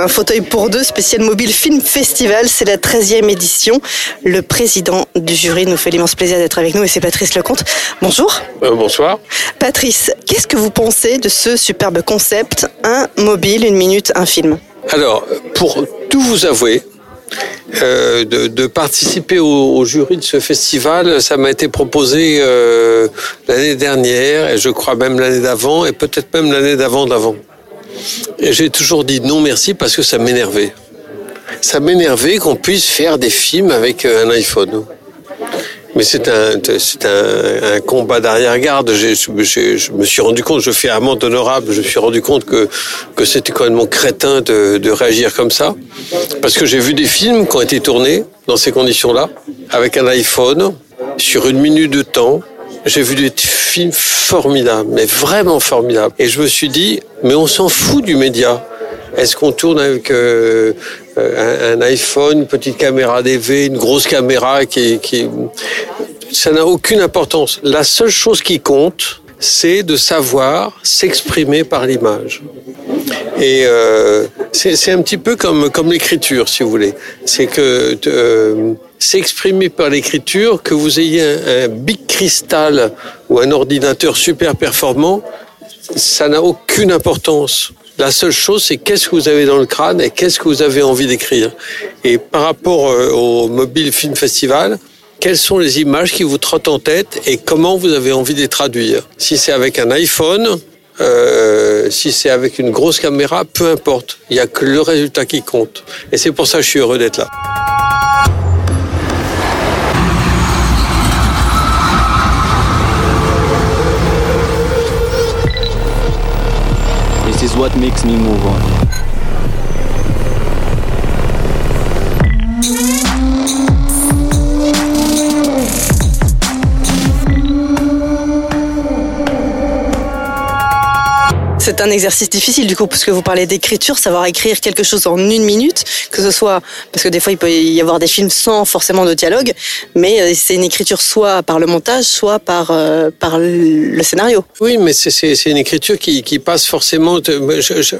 Un fauteuil pour deux, spécial mobile film festival, c'est la 13e édition. Le président du jury nous fait l'immense plaisir d'être avec nous et c'est Patrice Lecomte. Bonjour. Euh, bonsoir. Patrice, qu'est-ce que vous pensez de ce superbe concept? Un mobile, une minute, un film Alors, pour tout vous avouer, euh, de, de participer au, au jury de ce festival, ça m'a été proposé euh, l'année dernière et je crois même l'année d'avant et peut-être même l'année d'avant d'avant. J'ai toujours dit non merci parce que ça m'énervait. Ça m'énervait qu'on puisse faire des films avec euh, un iPhone. Mais c'est un, un, combat d'arrière-garde. Je me suis rendu compte, je fais amende honorable, je me suis rendu compte que, que c'était quand même crétin de, de réagir comme ça. Parce que j'ai vu des films qui ont été tournés dans ces conditions-là, avec un iPhone, sur une minute de temps. J'ai vu des films formidables, mais vraiment formidables. Et je me suis dit, mais on s'en fout du média. Est-ce qu'on tourne avec euh, euh, un, iPhone, une petite caméra DV, une grosse caméra qui... ça n'a aucune importance. La seule chose qui compte, c'est de savoir s'exprimer par l'image. Et euh, c'est un petit peu comme, comme l'écriture, si vous voulez. C'est que euh, s'exprimer par l'écriture, que vous ayez un, un big cristal ou un ordinateur super performant, ça n'a aucune importance. La seule chose, c'est qu'est-ce que vous avez dans le crâne et qu'est-ce que vous avez envie d'écrire. Et par rapport euh, au Mobile Film Festival, quelles sont les images qui vous trottent en tête et comment vous avez envie de les traduire? Si c'est avec un iPhone, euh, si c'est avec une grosse caméra, peu importe. Il n'y a que le résultat qui compte. Et c'est pour ça que je suis heureux d'être là. Me. C'est un exercice difficile du coup, parce que vous parlez d'écriture, savoir écrire quelque chose en une minute, que ce soit, parce que des fois il peut y avoir des films sans forcément de dialogue, mais euh, c'est une écriture soit par le montage, soit par, euh, par le scénario. Oui, mais c'est- une écriture qui, qui passe forcément.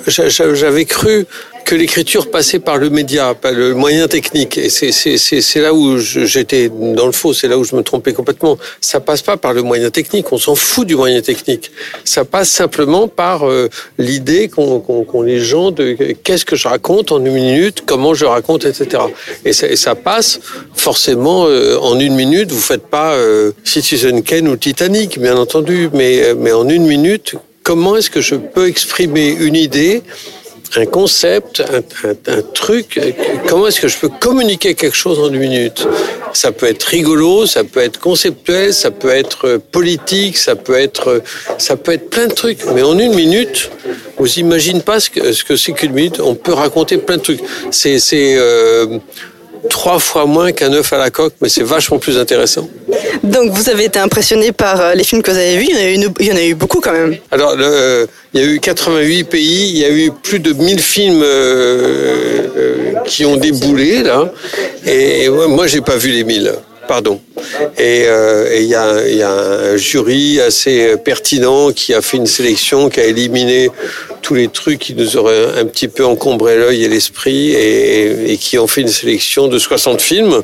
J'avais cru que l'écriture passait par le média, par le moyen technique. Et c'est- là où j'étais dans le faux, c'est là où je me trompais complètement. Ça passe pas par le moyen technique, on s'en fout du moyen technique. Ça passe simplement par euh, l'idée qu'ont qu'ont- qu'ont les gens de qu'est-ce que je raconte en une minute, comment je raconte, etc. Et ça, et ça passe forcément euh, en une minute. Vous faites pas euh, Citizen Kane ou Titanic, bien entendu, mais, euh, mais en une minute, comment est-ce que je peux exprimer une idée un concept, un, un- un truc, euh, comment est-ce que je peux communiquer quelque chose en une minute? Ça peut être rigolo, ça peut être conceptuel, ça peut être euh, politique, ça peut être, euh, ça peut être plein de trucs. Mais en une minute, vous imaginez pas ce que ce que c'est qu'une minute. On peut raconter plein de trucs. C'est c'est euh, trois fois moins qu'un œuf à la coque, mais c'est vachement plus intéressant. Donc vous avez été impressionné par euh, les films que vous avez vus, il y en a eu, une- il y en a eu beaucoup quand même. Alors, le- il y a eu 88 pays, il y a eu plus de 1000 films euh, euh, qui ont déboulé, là. Et, moi, j'ai pas vu les 1000, pardon. Et euh, et il y, y a un jury assez pertinent qui a fait une sélection, qui a éliminé tous les trucs qui nous auraient un petit peu encombré l'œil et l'esprit et, et qui ont fait une sélection de 60 films.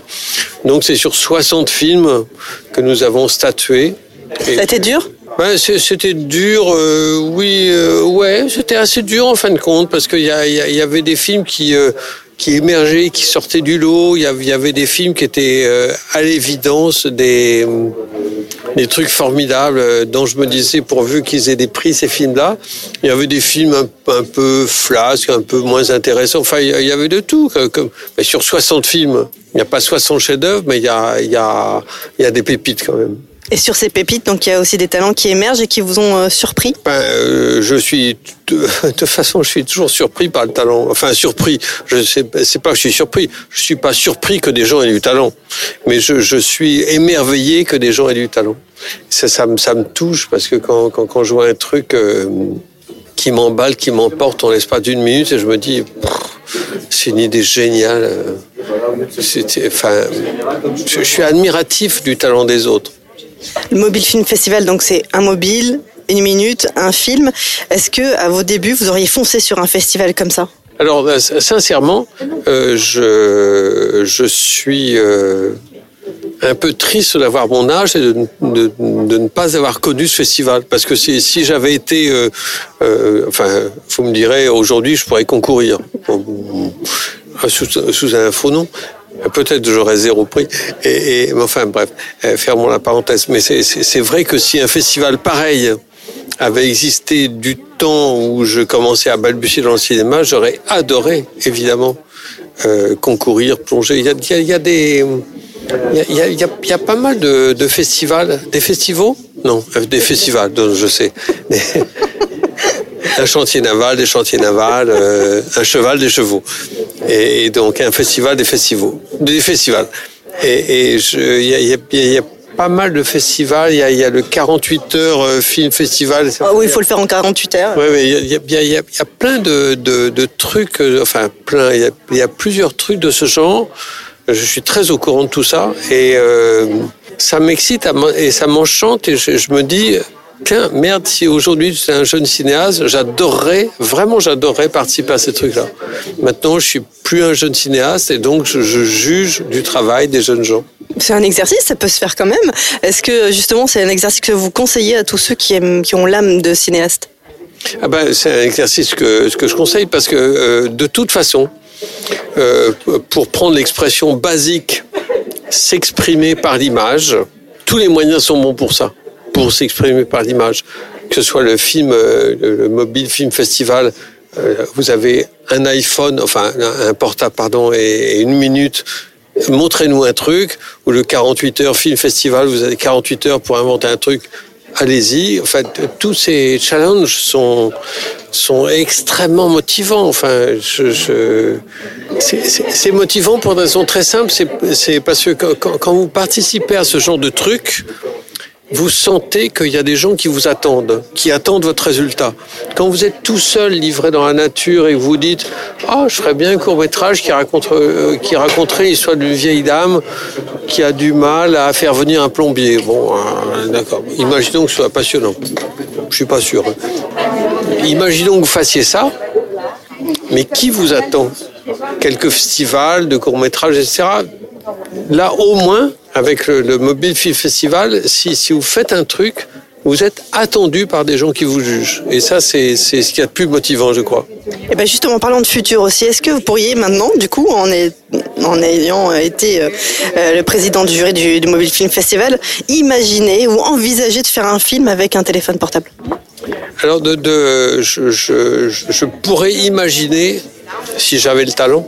Donc, c'est sur 60 films que nous avons statué. Et- Ça a été dur? Ben, c'est- c'était dur, euh, oui, euh, ouais, c'était assez dur en fin de compte parce qu'il y, y, y avait des films qui euh, qui émergeaient, qui sortaient du lot. Il y avait, des films qui étaient euh, à l'évidence des des trucs formidables euh, dont je me disais pourvu qu'ils aient des prix ces films-là. Il y avait des films un, un peu flasques, un peu moins intéressants. Enfin, il y avait de tout. Comme, mais sur 60 films, il n'y a pas 60 chefs-d'œuvre, mais il y a, il y, a, il y a des pépites quand même. Et sur ces pépites, donc il y a aussi des talents qui émergent et qui vous ont euh, surpris? Ben, euh, je suis de, de façon, je suis toujours surpris par le talent. Enfin, surpris. Je sais, pas que je suis surpris. Je suis pas surpris que des gens aient du talent, mais je, suis émerveillé que des gens aient du talent. Ça, me, ça me touche parce que quand, quand, quand je vois un truc euh, qui m'emballe, qui m'emporte en l'espace d'une minute, et je me dis, c'est une idée géniale. Enfin, je suis admiratif du talent des autres. Le Mobile Film Festival, donc c'est un mobile, une minute, un film. Est-ce que à vos débuts, vous auriez foncé sur un festival comme ça? Alors, euh, sincèrement, euh, je, je suis euh, un peu triste d'avoir mon âge et de, de, ne pas avoir connu ce festival. Parce que si, si j'avais été... Enfin, vous me direz, aujourd'hui, je pourrais concourir. Sous un faux nom. Peut-être j'aurais zéro prix. Et, enfin bref, fermons la parenthèse. Mais c'est vrai que si un festival pareil avait existé du temps où je commençais à balbutier dans le cinéma, j'aurais adoré, évidemment, euh, concourir, plonger. Il y a, des... Il y a, pas mal de, festivals. Des festivals Non, des festivals, je sais. Un chantier naval, des chantiers navals, euh, un cheval, des chevaux. Et, donc un festival, des festivals. Des festivals. Et, il, y a, y y pas mal de festivals. Il y a, il y a le 48 heures euh, film festival. Ah oui, il faut le faire en 48 heures. Oui, oui. Il y a, plein de, de, de trucs. euh, Enfin, plein. Il y, a, il y a plusieurs trucs de ce genre. Je suis très au courant de tout ça et euh, ça m'excite et ça m'enchante et je, je me dis tiens, merde, si aujourd'hui j'étais un jeune cinéaste, j'adorerais, vraiment j'adorerais participer à ces trucs-là. Maintenant, je suis plus un jeune cinéaste et donc je, je juge du travail des jeunes gens. C'est un exercice, ça peut se faire quand même. Est-ce que justement c'est un exercice que vous conseillez à tous ceux qui, aiment, qui ont l'âme de cinéaste? Ah ben, C'est un exercice que, que je conseille parce que euh, de toute façon, euh, pour prendre l'expression basique, s'exprimer par l'image, tous les moyens sont bons pour ça pour s'exprimer par l'image. Que ce soit le film, euh, le mobile film festival, euh, vous avez un iPhone, enfin un portable, pardon, et une minute. Montrez-nous un truc. Ou le 48 heures film festival, vous avez 48 heures pour inventer un truc. Allez-y. En fait, tous ces challenges sont sont extrêmement motivants. Enfin, je, c'est motivant pour une raison très simple. C'est parce que quand, quand vous participez à ce genre de truc, vous sentez qu'il y a des gens qui vous attendent, qui attendent votre résultat. Quand vous êtes tout seul, livré dans la nature, et que vous dites « Ah, je ferais bien un court-métrage qui, raconte, euh, qui raconterait l'histoire d'une vieille dame qui a du mal à faire venir un plombier. » Bon, euh, d'accord. Imaginons que ce soit passionnant. Je suis pas sûr. Imaginons que vous fassiez ça, mais qui vous attend? Quelques festivals de courts-métrages, etc. Là, au moins, avec le, le Mobile Film Festival, si, si vous faites un truc, vous êtes attendu par des gens qui vous jugent. Et ça, c'est ce qu'il y a de plus motivant, je crois. Et ben justement, parlant de futur aussi, est-ce que vous pourriez maintenant, du coup, en, est, en ayant été euh, le président du jury du, du, Mobile Film Festival, imaginer ou envisager de faire un film avec un téléphone portable? Alors, de, de, je, je, je pourrais imaginer, si j'avais le talent,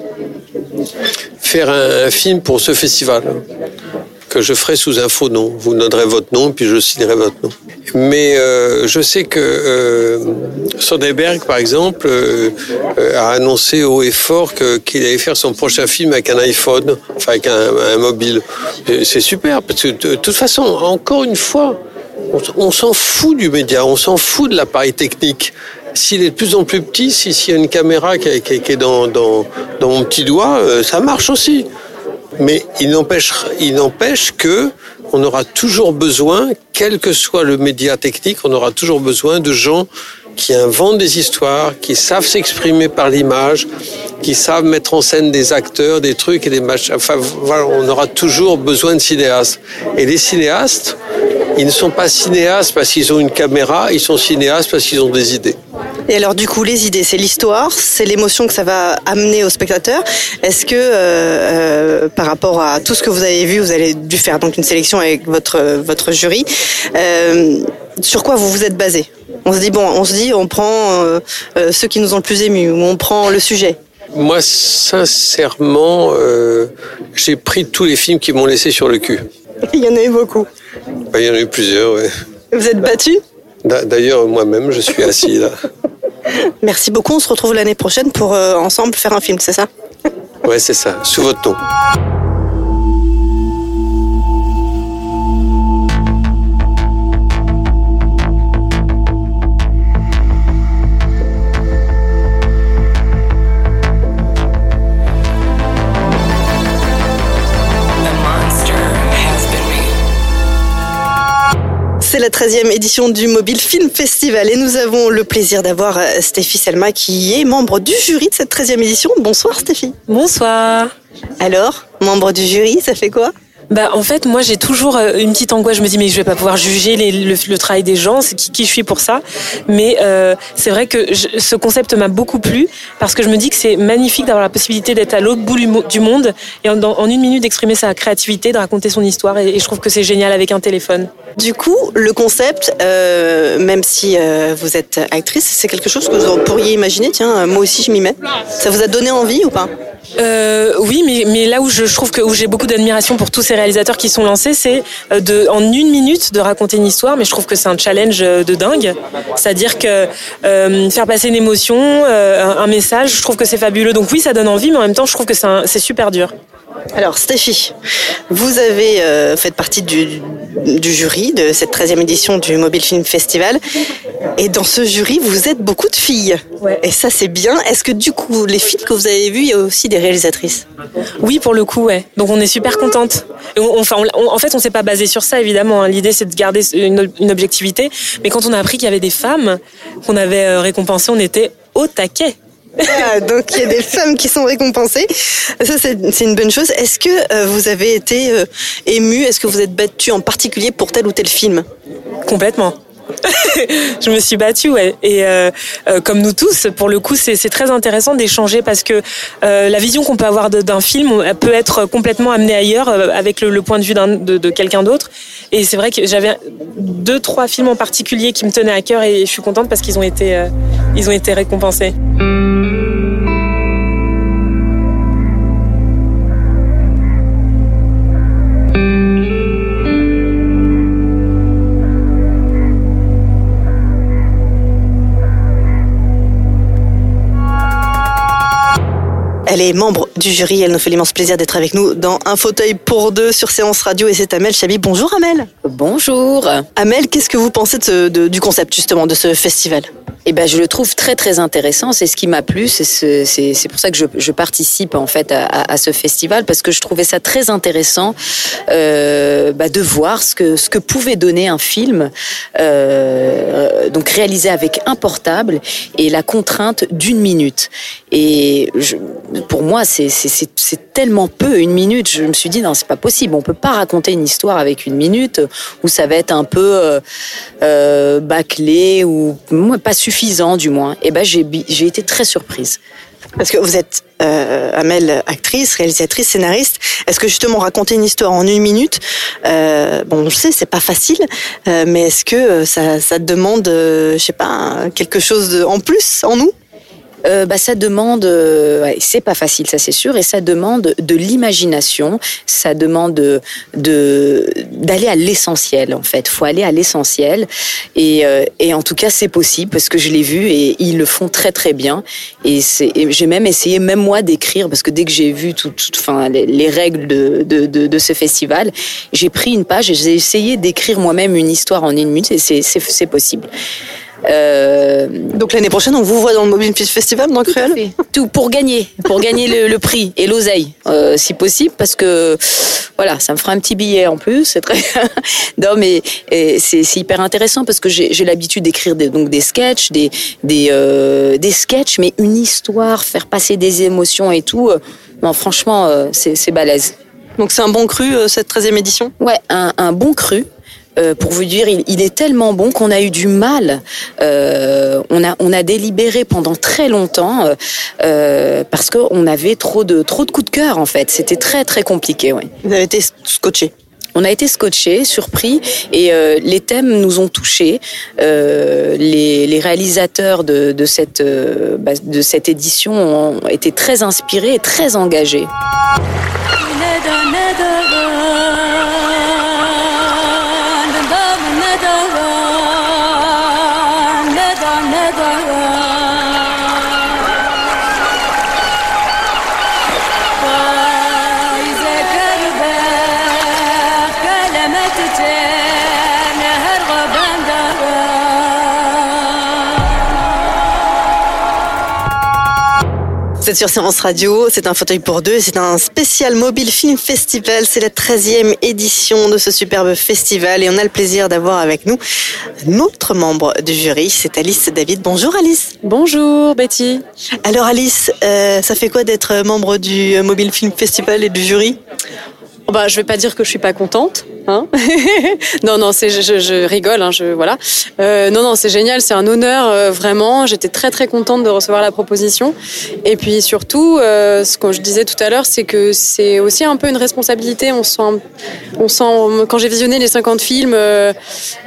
faire un, un film pour ce festival je ferai sous un faux nom. Vous donnerez votre nom, puis je signerai votre nom. Mais euh, je sais que euh, Soderbergh, par exemple, euh, a annoncé haut et fort qu'il allait faire son prochain film avec un iPhone, enfin avec un, mobile. C'est super, parce que de, toute façon, encore une fois, on, s'en fout du média, on s'en fout de l'appareil technique s'il est de plus en plus petit, s'il y a une caméra qui est, dans, mon petit doigt, euh, ça marche aussi. Mais il n'empêche, il n'empêche que on aura toujours besoin, quel que soit le média technique, on aura toujours besoin de gens qui inventent des histoires, qui savent s'exprimer par l'image, qui savent mettre en scène des acteurs, des trucs et des machins. Enfin, voilà, on aura toujours besoin de cinéastes. Et les cinéastes, ils ne sont pas cinéastes parce qu'ils ont une caméra, ils sont cinéastes parce qu'ils ont des idées. Et alors du coup, les idées, c'est l'histoire, c'est l'émotion que ça va amener au spectateur. Est-ce que euh, euh, par rapport à tout ce que vous avez vu, vous avez dû faire donc une sélection avec votre votre jury, euh, sur quoi vous vous êtes basé? On se dit bon, on se dit on prend euh, ceux qui nous ont le plus émus, ou on prend le sujet. Moi, sincèrement, j'ai pris tous les films qui m'ont laissé sur le cul. Il y en a eu beaucoup. Ben, il y en a eu plusieurs, ouais. Vous êtes battu D'a- D'ailleurs, moi-même, je suis assis là. Merci beaucoup. On se retrouve l'année prochaine pour euh, ensemble faire un film, c'est ça? Ouais, c'est ça, sous votre nom. C'est la 13e édition du Mobile Film Festival et nous avons le plaisir d'avoir euh, Stéphie Selma qui est membre du jury de cette 13e édition. Bonsoir Stéphie. Bonsoir. Alors, membre du jury, ça fait quoi? Bah en fait moi j'ai toujours euh, une petite angoisse. Je me dis mais je vais pas pouvoir juger les- le, le travail des gens. C'est qui, qui je suis pour ça? Mais euh, c'est vrai que je- ce concept m'a beaucoup plu parce que je me dis que c'est magnifique d'avoir la possibilité d'être à l'autre bout du mo- du monde et en, une minute d'exprimer sa créativité, de raconter son histoire. Et, et je trouve que c'est génial avec un téléphone. Du coup, le concept, euh, même si euh, vous êtes actrice, c'est quelque chose que vous pourriez imaginer. Tiens, euh, moi aussi je m'y mets. Ça vous a donné envie ou pas? Euh, oui, mais, mais là où je, je trouve que où j'ai beaucoup d'admiration pour tous ces réalisateurs qui sont lancés, c'est euh, de en une minute de raconter une histoire. Mais je trouve que c'est un challenge euh, de dingue. C'est-à-dire que euh, faire passer une émotion, un, message, je trouve que c'est fabuleux. Donc oui, ça donne envie, mais en même temps, je trouve que c'est super dur. Alors Stéphie, vous avez euh, fait partie du, du jury de cette 13e édition du Mobile Film Festival. Et dans ce jury, vous êtes beaucoup de filles. Ouais. Et ça, c'est bien. Est-ce que du coup, les films que vous avez vus, il y a aussi des réalisatrices? Oui, pour le coup, ouais. Donc on est super contente. Et on- Enfin, on- on- en fait, on s'est pas basé sur ça, évidemment. hein. L'idée, c'est de garder une, une objectivité. Mais quand on a appris qu'il y avait des femmes qu'on avait euh, récompensées, on était au taquet. Ah, Donc, il y a des femmes qui sont récompensées. Ça, c'est une bonne chose. Est-ce que euh, vous avez été euh, ému Est-ce que vous êtes battu en particulier pour tel ou tel film? Complètement. je me suis battue, ouais. Et euh, euh, comme nous tous, pour le coup, c'est très intéressant d'échanger parce que la vision qu'on peut avoir d'un film peut être complètement amenée ailleurs avec le, point de vue de, quelqu'un d'autre. Et c'est vrai que j'avais deux, trois films en particulier qui me tenaient à cœur et je suis contente parce qu'ils ont été, ont été récompensés. Elle est membre du jury. Elle nous fait l'immense plaisir d'être avec nous dans un fauteuil pour deux sur Séance Radio. Et c'est Amel Chabi. Bonjour Amel. Bonjour. Amel, qu'est-ce que vous pensez de ce- de- du concept justement de ce festival? Eh ben, je le trouve très très intéressant. C'est ce qui m'a plu. C'est ce- pour ça que je, je participe en fait à, à- à ce festival parce que je trouvais ça très intéressant euh, bah, de voir ce que ce que pouvait donner un film, euh, donc réalisé avec un portable et la contrainte d'une minute. Et je, pour moi, c'est tellement peu une minute. Je me suis dit non, c'est pas possible. On peut pas raconter une histoire avec une minute où ça va être un peu euh, euh, bâclé ou pas suffisant du moins. Et ben j'ai été très surprise. Parce que vous êtes euh, Amel, actrice, réalisatrice, scénariste. Est-ce que justement raconter une histoire en une minute, euh, bon, on sait, c'est pas facile, euh, mais est-ce que ça, demande, je sais pas, quelque chose en plus en nous? Euh, bah, ça demande, euh, ouais, c'est pas facile, ça c'est sûr, et ça demande de l'imagination, ça demande de d'aller à l'essentiel en fait. Faut aller à l'essentiel, et, euh, et en tout cas c'est possible parce que je l'ai vu et ils le font très très bien. Et et j'ai même essayé, même moi, d'écrire parce que dès que j'ai vu tout, enfin les, les règles de, de, de, de ce festival, j'ai pris une page et j'ai essayé d'écrire moi-même une histoire en une minute, et c'est, c'est possible. Euh, Donc l'année prochaine, on vous voit dans le Mobile Festival dans Cruel tout pour gagner, pour gagner le, le prix et l'oseille, euh, si possible, parce que voilà, ça me fera un petit billet en plus. C'est très non, mais c'est hyper intéressant parce que j'ai l'habitude d'écrire des, donc des sketchs, des des euh, des sketchs, mais une histoire, faire passer des émotions et tout. non, franchement, c'est balèze. Donc c'est un bon cru, cette 13e édition? Ouais, un, un bon cru. Euh, pour vous dire, il, il est tellement bon qu'on a eu du mal. Euh, on a on a délibéré pendant très longtemps euh, parce qu'on avait trop de trop de coups de cœur en fait. C'était très très compliqué. Ouais. Vous avez été scotché. On a été scotchés, surpris, et euh, les thèmes nous ont touchés. Euh, les, les réalisateurs de, de cette euh, bah, de cette édition ont été très inspirés et très engagés. Vous êtes sur Séance Radio, c'est un fauteuil pour deux, c'est un spécial Mobile Film Festival, c'est la 13e édition de ce superbe festival et on a le plaisir d'avoir avec nous un autre membre du jury, c'est Alice David. Bonjour Alice. Bonjour Betty. Alors Alice, euh, ça fait quoi d'être membre du Mobile Film Festival et du jury? Bah, je vais pas dire que je suis pas contente. Hein non, non, c'est, je, je rigole, hein, je, voilà. Euh, non, non, c'est génial, c'est un honneur, euh, vraiment. J'étais très, très contente de recevoir la proposition. Et puis surtout, euh, ce que je disais tout à l'heure, c'est que c'est aussi un peu une responsabilité. On sent, on sent, quand j'ai visionné les 50 films, euh,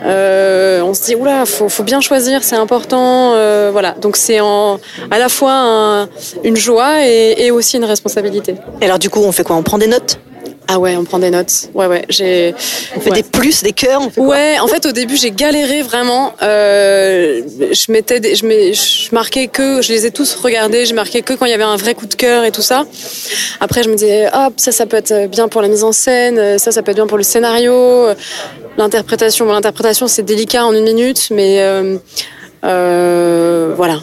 euh, on se dit, oula, faut, faut bien choisir, c'est important. euh, voilà. Donc c'est en, à la fois un- une joie et, et aussi une responsabilité. Et alors du coup, on fait quoi? On prend des notes? Ah ouais, on prend des notes. Ouais, ouais. J'ai. On fait ouais. des plus, des cœurs on fait quoi Ouais, en fait, au début, j'ai galéré vraiment. Euh, je mettais, des- je, mets- je marquais que, je les ai tous regardés. Je marquais que quand il y avait un vrai coup de cœur et tout ça. Après, je me disais, hop, ça, ça peut être bien pour la mise en scène. Ça, ça peut être bien pour le scénario. L'interprétation, bon, l'interprétation, c'est délicat en une minute, mais euh, euh, voilà.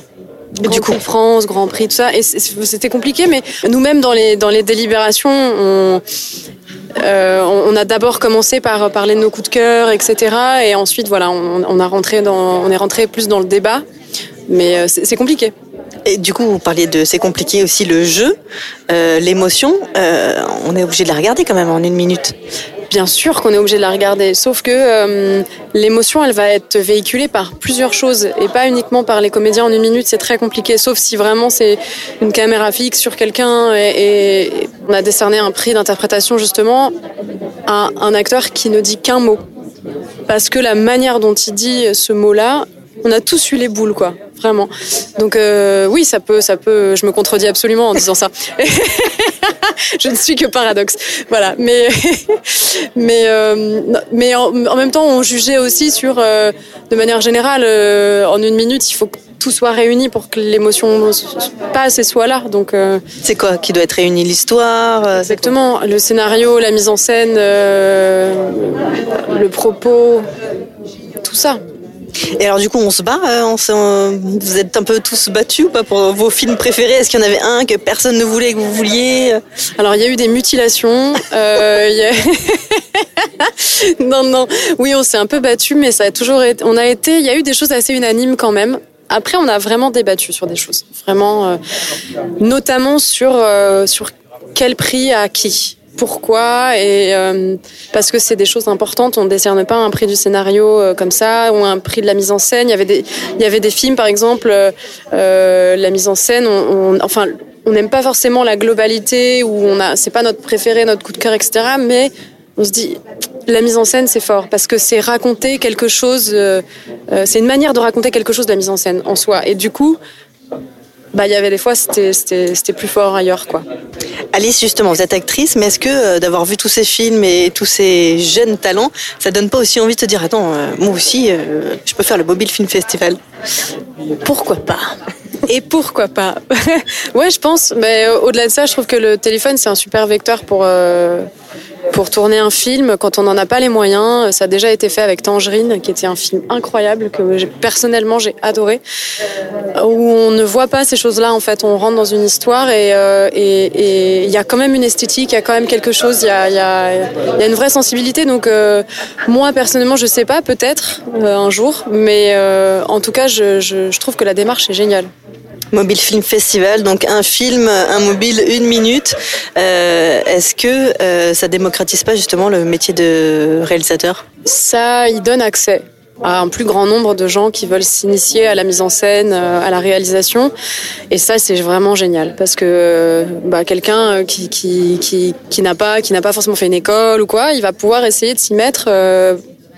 Grand du coup- Prix de France, Grand Prix, tout ça. Et c'était compliqué, mais nous-mêmes dans les dans les délibérations, on, euh, on a d'abord commencé par parler de nos coups de cœur, etc. Et ensuite, voilà, on, on a rentré dans, on est rentré plus dans le débat. Mais euh, c'est c'est compliqué. Et du coup, vous parliez de c'est compliqué aussi le jeu, euh, l'émotion. euh, on est obligé de la regarder quand même en une minute. Bien sûr qu'on est obligé de la regarder, sauf que euh, l'émotion, elle va être véhiculée par plusieurs choses et pas uniquement par les comédiens en une minute. C'est très compliqué, sauf si vraiment c'est une caméra fixe sur quelqu'un et, et on a décerné un prix d'interprétation justement à un acteur qui ne dit qu'un mot, parce que la manière dont il dit ce mot-là, on a tous eu les boules, quoi, vraiment. Donc euh, oui, ça peut, ça peut. Je me contredis absolument en disant ça. je ne suis que paradoxe. Voilà, mais mais euh, mais en, en même temps, on jugeait aussi sur, euh, de manière générale, en une minute, il faut que tout soit réuni pour que l'émotion passe et soit là. Donc euh, C'est quoi qui doit être réuni? L'histoire euh, exactement, le scénario, la mise en scène, euh, le propos, tout ça. Et alors du coup, on se bat. euh, on vous êtes un peu tous battus ou pas pour vos films préférés? Est-ce qu'il y en avait un que personne ne voulait que vous vouliez? Alors il y a eu des mutilations. euh, y a- non non, oui on s'est un peu battu, mais ça a toujours été. On a été. Il y a eu des choses assez unanimes quand même. Après on a vraiment débattu sur des choses, vraiment, euh, notamment sur euh, sur quel prix à qui. Pourquoi et euh, parce que c'est des choses importantes. On décerne pas un prix du scénario euh, comme ça ou un prix de la mise en scène. Il y avait des il y avait des films par exemple euh, la mise en scène. On, enfin on n'aime pas forcément la globalité on a c'est pas notre préféré, notre coup de cœur, etc. Mais on se dit la mise en scène c'est fort parce que c'est raconter quelque chose. c'est une manière de raconter quelque chose de la mise en scène en soi. Et du coup, bah il y avait des fois c'était plus fort ailleurs quoi. Alice, justement, vous êtes actrice, mais est-ce que euh, d'avoir vu tous ces films et tous ces jeunes talents, ça donne pas aussi envie de se dire attends, euh, moi aussi, euh, je peux faire le Mobile Film Festival? Pourquoi pas? Et pourquoi pas? Ouais, je pense. Mais au-delà de ça, je trouve que le téléphone c'est un super vecteur pour pour tourner un film quand on n'en a pas les moyens. Ça a déjà été fait avec Tangerine, qui était un film incroyable que personnellement j'ai adoré, où on ne voit pas ces choses-là. En fait, on rentre dans une histoire et euh, et il y a quand même une esthétique, il y a quand même quelque chose, il y a une vraie sensibilité. Donc euh, moi personnellement, je sais pas, peut-être euh, un jour, mais euh, en tout cas, je trouve que la démarche est géniale. Mobile Film Festival, donc un film, un mobile, une minute. Euh, Est-ce que euh, ça démocratise pas justement le métier de réalisateur? Ça y donne accès à un plus grand nombre de gens qui veulent s'initier à la mise en scène, euh, à la réalisation. Et ça, c'est vraiment génial parce que bah, quelqu'un qui, qui, qui, qui n'a pas, qui n'a pas forcément fait une école ou quoi, il va pouvoir essayer de s'y mettre. Euh,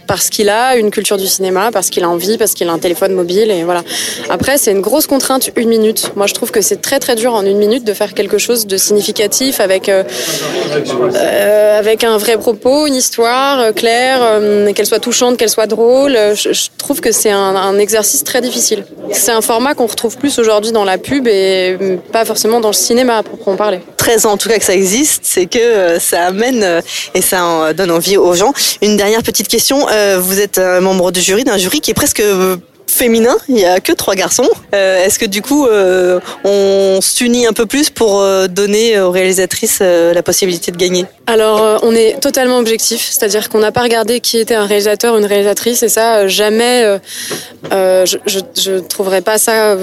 parce qu'il a une culture du cinéma, parce qu'il a envie, parce qu'il a un téléphone mobile et voilà. Après, c'est une grosse contrainte, une minute. Moi, je trouve que c'est très très dur en une minute de faire quelque chose de significatif avec euh, euh, avec un vrai propos, une histoire euh, claire, qu'elle soit touchante, qu'elle soit drôle. Je, trouve que c'est un, exercice très difficile. C'est un format qu'on retrouve plus aujourd'hui dans la pub et pas forcément dans le cinéma, à proprement parler. 13 ans en tout cas que ça existe, c'est que ça amène et ça donne envie aux gens. Une dernière petite question, vous êtes un membre du jury, d'un jury qui est presque euh, féminin, il n'y a que trois garçons. Euh, Est-ce que du coup euh, on s'unit un peu plus pour euh, donner aux réalisatrices la possibilité de gagner? Alors, on est totalement objectif, c'est-à-dire qu'on n'a pas regardé qui était un réalisateur ou une réalisatrice, et ça, jamais, je, je, je trouverais pas ça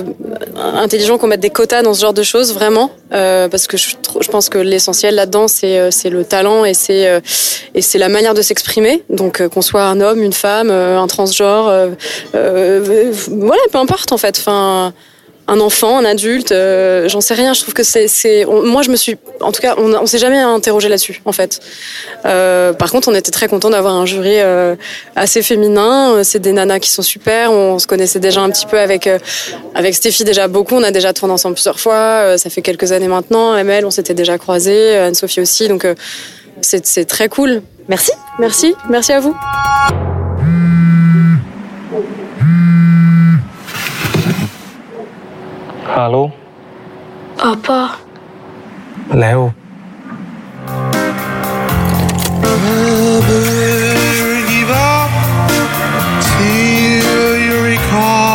intelligent qu'on mette des quotas dans ce genre de choses, vraiment, parce que je, pense que l'essentiel là-dedans, c'est le talent et c'est et c'est la manière de s'exprimer. Donc, qu'on soit un homme, une femme, un transgenre, euh, voilà, peu importe en fait. Enfin un enfant, un adulte, euh, j'en sais rien. Je trouve que c'est, moi je me suis, en tout cas, on, on s'est jamais interrogé là-dessus, en fait. Euh, par contre, on était très content d'avoir un jury euh, assez féminin. C'est des nanas qui sont super. On, se connaissait déjà un petit peu avec avec Stéphie déjà beaucoup. On a déjà tourné ensemble plusieurs fois. Ça fait quelques années maintenant. ML, on s'était déjà croisés. Anne-Sophie aussi. Donc c'est, c'est très cool. Merci. Merci, merci à vous. Hallå? Apa. แล้ว Never give up till you recall